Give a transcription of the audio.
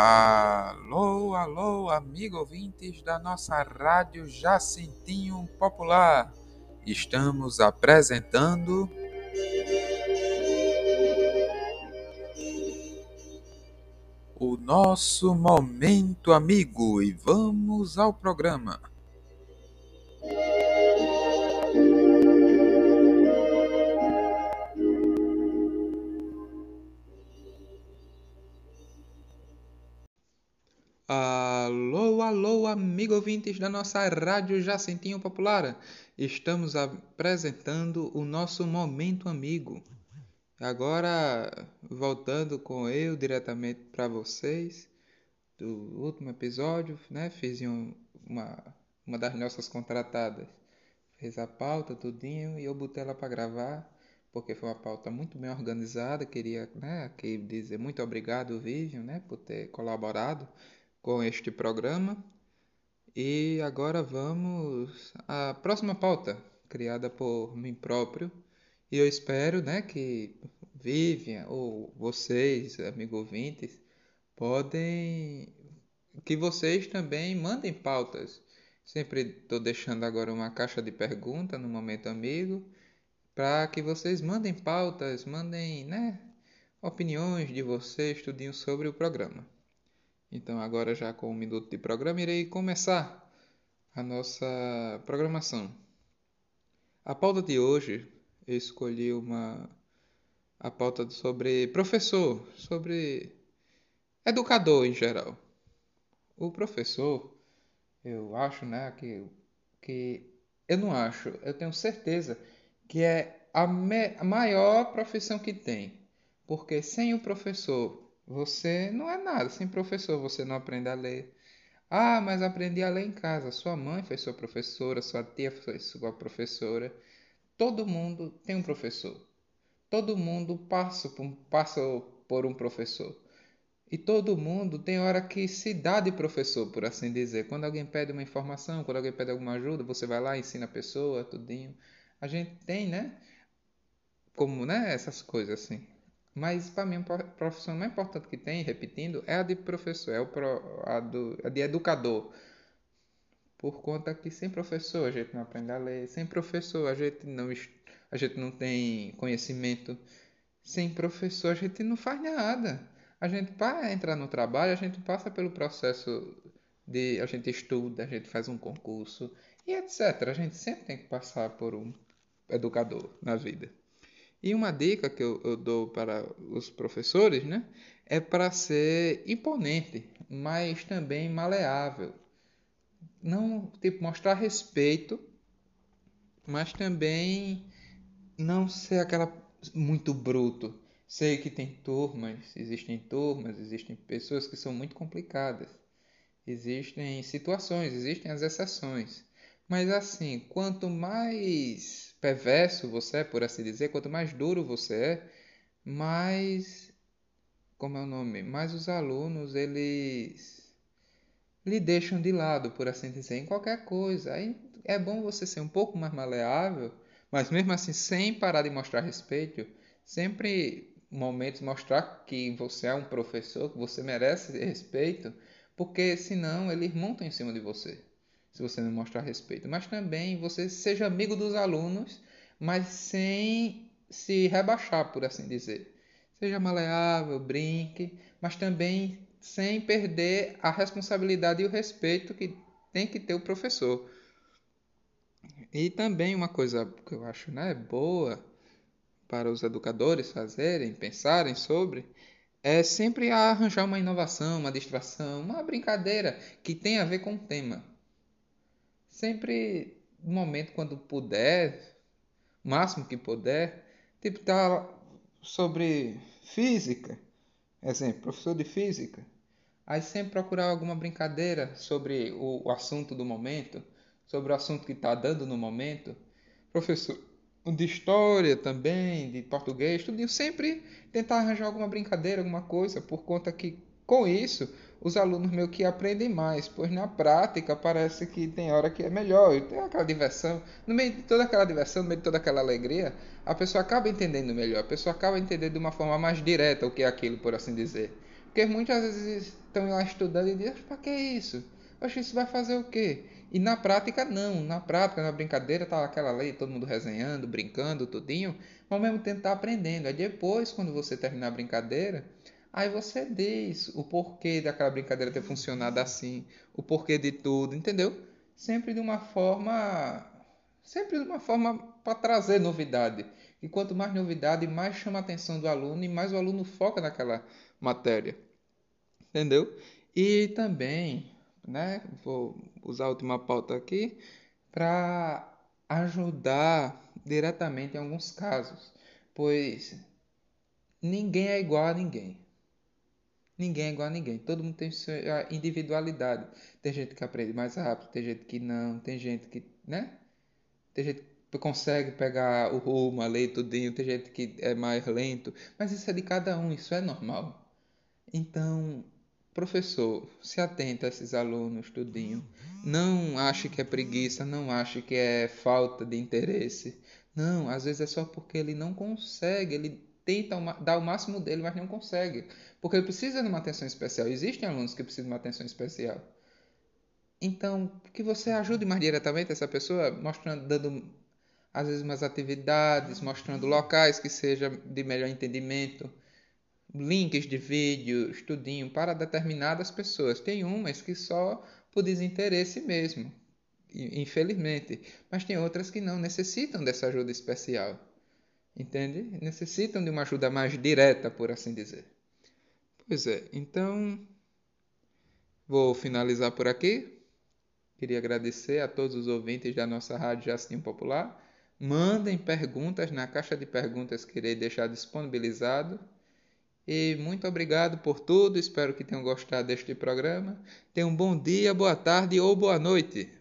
Alô, alô, amigo ouvintes da nossa rádio Jacintinho Popular. Estamos apresentando o nosso momento amigo e vamos ao programa. Amigo ouvintes da nossa Rádio Jacintinho Popular. Estamos apresentando o nosso Momento Amigo. Agora, voltando com eu diretamente para vocês, do último episódio, né? Fiz uma, uma das nossas contratadas. Fez a pauta, tudinho, e eu botei ela para gravar, porque foi uma pauta muito bem organizada. Queria, né, aqui dizer muito obrigado, Vivian, né, por ter colaborado com este programa. E agora vamos à próxima pauta, criada por mim próprio. E eu espero né, que Vivian ou vocês, amigos ouvintes, podem. que vocês também mandem pautas. Sempre estou deixando agora uma caixa de pergunta no Momento Amigo, para que vocês mandem pautas, mandem né, opiniões de vocês, tudinho sobre o programa. Então, agora já com um minuto de programa, irei começar a nossa programação. A pauta de hoje, eu escolhi uma a pauta sobre professor, sobre educador em geral. O professor, eu acho, né, que, que eu não acho, eu tenho certeza que é a, me, a maior profissão que tem. Porque sem o professor você não é nada. Sem professor você não aprende a ler. Ah, mas aprendi a ler em casa. Sua mãe foi sua professora, sua tia foi sua professora. Todo mundo tem um professor. Todo mundo passa por, passa por um professor. E todo mundo tem hora que se dá de professor, por assim dizer. Quando alguém pede uma informação, quando alguém pede alguma ajuda, você vai lá, ensina a pessoa, tudinho. A gente tem, né? Como, né? Essas coisas assim. Mas para mim a profissão mais importante que tem, repetindo, é a de professor, é pro, a, do, a de educador. Por conta que sem professor a gente não aprende a ler, sem professor a gente não, a gente não tem conhecimento, sem professor a gente não faz nada. A gente, para entrar no trabalho, a gente passa pelo processo de. A gente estuda, a gente faz um concurso e etc. A gente sempre tem que passar por um educador na vida. E uma dica que eu, eu dou para os professores né, é para ser imponente, mas também maleável. Não tipo, mostrar respeito, mas também não ser aquela muito bruto. Sei que tem turmas, existem turmas, existem pessoas que são muito complicadas. Existem situações, existem as exceções. Mas assim, quanto mais perverso você é, por assim dizer, quanto mais duro você é, mais como é o nome, mais os alunos eles lhe deixam de lado, por assim dizer, em qualquer coisa. Aí é bom você ser um pouco mais maleável, mas mesmo assim sem parar de mostrar respeito, sempre momentos mostrar que você é um professor, que você merece respeito, porque senão eles montam em cima de você se você não mostrar respeito. Mas também você seja amigo dos alunos, mas sem se rebaixar, por assim dizer. Seja maleável, brinque, mas também sem perder a responsabilidade e o respeito que tem que ter o professor. E também uma coisa que eu acho né, boa para os educadores fazerem, pensarem sobre, é sempre arranjar uma inovação, uma distração, uma brincadeira que tenha a ver com o tema sempre no momento quando puder, máximo que puder, tipo tá sobre física, exemplo, professor de física, aí sempre procurar alguma brincadeira sobre o, o assunto do momento, sobre o assunto que está dando no momento, professor de história também, de português, tudo, sempre tentar arranjar alguma brincadeira, alguma coisa, por conta que com isso os alunos meio que aprendem mais, pois na prática parece que tem hora que é melhor, e tem aquela diversão, no meio de toda aquela diversão, no meio de toda aquela alegria, a pessoa acaba entendendo melhor, a pessoa acaba entendendo de uma forma mais direta o que é aquilo, por assim dizer. Porque muitas vezes estão lá estudando e dizem, para que isso? Oxe, isso vai fazer o quê? E na prática não, na prática, na brincadeira, tá aquela lei, todo mundo resenhando, brincando, tudinho, mas ao mesmo tempo tá aprendendo. Aí depois, quando você terminar a brincadeira, aí você diz o porquê daquela brincadeira ter funcionado assim, o porquê de tudo, entendeu? Sempre de uma forma, sempre de uma forma para trazer novidade. E quanto mais novidade, mais chama a atenção do aluno e mais o aluno foca naquela matéria. Entendeu? E também, né, vou usar a última pauta aqui para ajudar diretamente em alguns casos, pois ninguém é igual a ninguém. Ninguém é igual a ninguém. Todo mundo tem sua individualidade. Tem gente que aprende mais rápido, tem gente que não, tem gente que, né? Tem gente que consegue pegar o rumo, a lei, tudinho, tem gente que é mais lento, mas isso é de cada um, isso é normal. Então, professor, se atenta a esses alunos, tudinho. Não ache que é preguiça, não ache que é falta de interesse. Não, às vezes é só porque ele não consegue, ele tenta dar o máximo dele, mas não consegue. Porque ele precisa de uma atenção especial. Existem alunos que precisam de uma atenção especial. Então, que você ajude mais diretamente essa pessoa, mostrando, dando às vezes umas atividades, mostrando locais que seja de melhor entendimento, links de vídeo, estudinho para determinadas pessoas. Tem umas que só por desinteresse mesmo, infelizmente, mas tem outras que não necessitam dessa ajuda especial. Entende? Necessitam de uma ajuda mais direta, por assim dizer. Pois é, então vou finalizar por aqui. Queria agradecer a todos os ouvintes da nossa Rádio Jastinho Popular. Mandem perguntas na caixa de perguntas que irei deixar disponibilizado. E muito obrigado por tudo. Espero que tenham gostado deste programa. Tenham um bom dia, boa tarde ou boa noite.